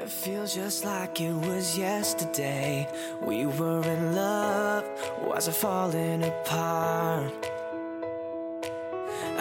It feels just like it was yesterday. We were in love, was it falling apart?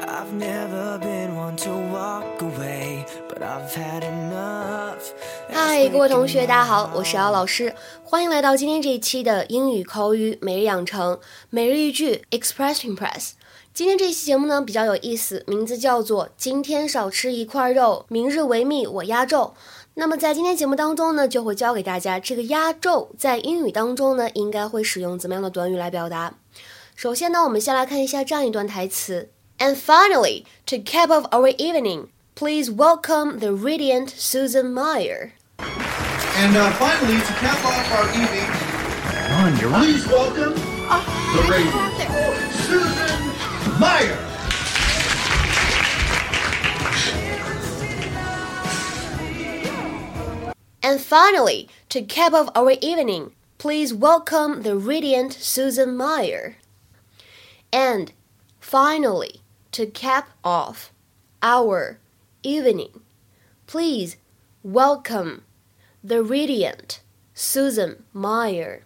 I've never been one to walk away, but I've had enough. 嗨，各位同学，大家好，我是姚老师，欢迎来到今天这一期的英语口语每日养成每日一句 Express Impress。今天这期节目呢比较有意思，名字叫做“今天少吃一块肉，明日维密我压轴”。那么在今天节目当中呢，就会教给大家这个压轴在英语当中呢，应该会使用怎么样的短语来表达。首先呢，我们先来看一下这样一段台词：And finally, to cap off our evening, please welcome the radiant Susan Mayer. And uh, finally, to cap off our evening, Ron, you're please welcome the radiant Susan Mayer. And finally, to cap off our evening, please welcome the radiant Susan Mayer. And finally, to cap off our evening, please welcome the radiant Susan Mayer。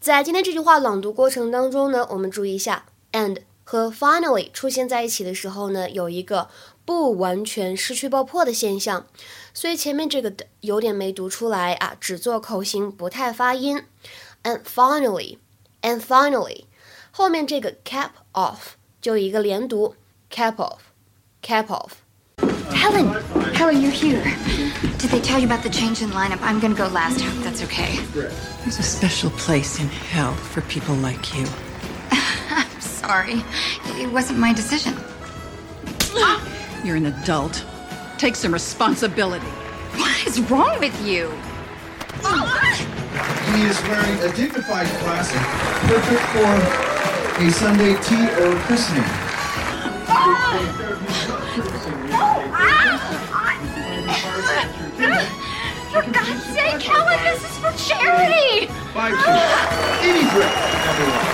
在今天这句话朗读过程当中呢，我们注意一下，and 和 finally 出现在一起的时候呢，有一个不完全失去爆破的现象，所以前面这个的有点没读出来啊，只做口型，不太发音。And finally, and finally，后面这个 cap off 就一个连读，cap off, cap off。 Helen, Helen, you're here. Did they tell you about the change in lineup? I'm gonna go last. Hope that's okay. There's a special place in hell for people like you. I'm sorry. It wasn't my decision. You're an adult. Take some responsibility. What is wrong with you? He is wearing a dignified classic, perfect for a Sunday tea or christening. For God's sake, Helen, this is for charity! Five Any drink, everyone.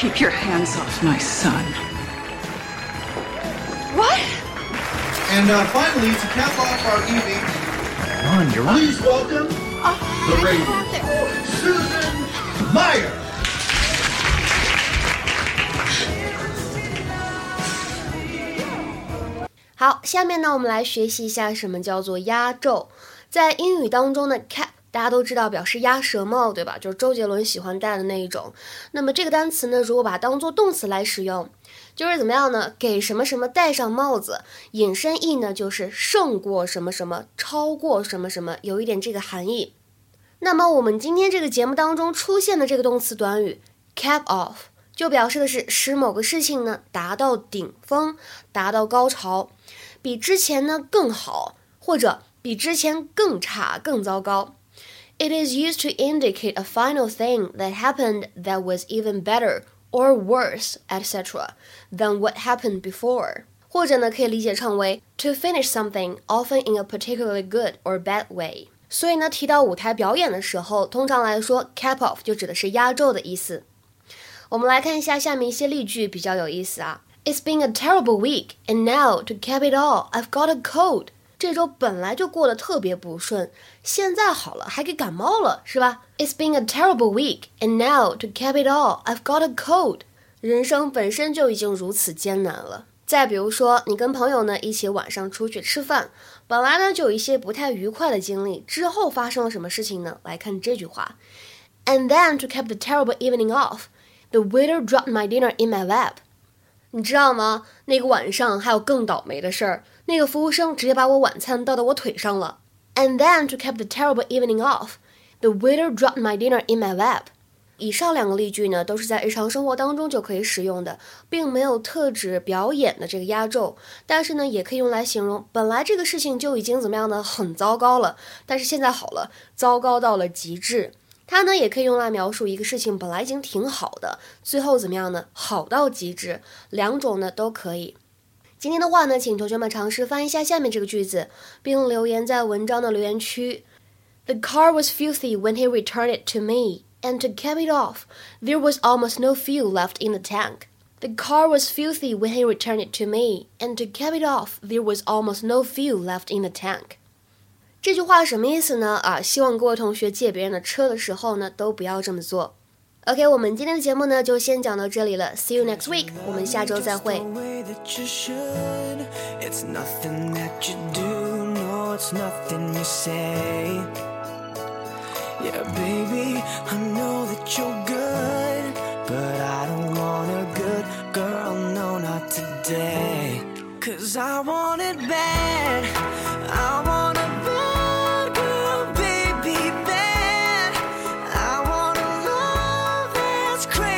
Keep your hands off my son. What? And uh, finally, to cap off our evening, on, you're please on. welcome oh, the Raven, Susan Mayer. 好，下面呢，我们来学习一下什么叫做压轴。在英语当中呢，cap 大家都知道表示鸭舌帽，对吧？就是周杰伦喜欢戴的那一种。那么这个单词呢，如果把它当做动词来使用，就是怎么样呢？给什么什么戴上帽子，引申义呢就是胜过什么什么，超过什么什么，有一点这个含义。那么我们今天这个节目当中出现的这个动词短语 cap off，就表示的是使某个事情呢达到顶峰，达到高潮，比之前呢更好，或者比之前更差、更糟糕。It is used to indicate a final thing that happened that was even better or worse, etc., than what happened before. 或者呢，可以理解成为 to finish something, often in a particularly good or bad way. 所以呢，提到舞台表演的时候，通常来说，cap off 就指的是压轴的意思。我们来看一下下面一些例句，比较有意思啊。It's been a terrible week, and now to cap it all, I've got a cold. 这周本来就过得特别不顺，现在好了还给感冒了，是吧？It's been a terrible week, and now to cap it all, I've got a cold. 人生本身就已经如此艰难了。再比如说，你跟朋友呢一起晚上出去吃饭，本来呢就有一些不太愉快的经历，之后发生了什么事情呢？来看这句话，And then to cap the terrible evening off, the waiter dropped my dinner in my lap. 你知道吗？那个晚上还有更倒霉的事儿，那个服务生直接把我晚餐倒到我腿上了。And then to cap the terrible evening off, the waiter dropped my dinner in my lap. 以上两个例句呢，都是在日常生活当中就可以使用的，并没有特指表演的这个压轴，但是呢，也可以用来形容本来这个事情就已经怎么样呢，很糟糕了，但是现在好了，糟糕到了极致。它呢，也可以用来描述一个事情本来已经挺好的，最后怎么样呢？好到极致，两种呢都可以。今天的话呢，请同学们尝试翻译一下下面这个句子，并留言在文章的留言区。The car was filthy when he returned it to me, and to cap it off, there was almost no fuel left in the tank. The car was filthy when he returned it to me, and to cap it off, there was almost no fuel left in the tank. 这句话什么意思呢？啊，希望各位同学借别人的车的时候呢，都不要这么做。OK，我们今天的节目呢，就先讲到这里了。See you next week，我们下周再会。Yeah, baby, I know that you're good, but I don't want a good girl, no, not today. Cause I want it bad crazy.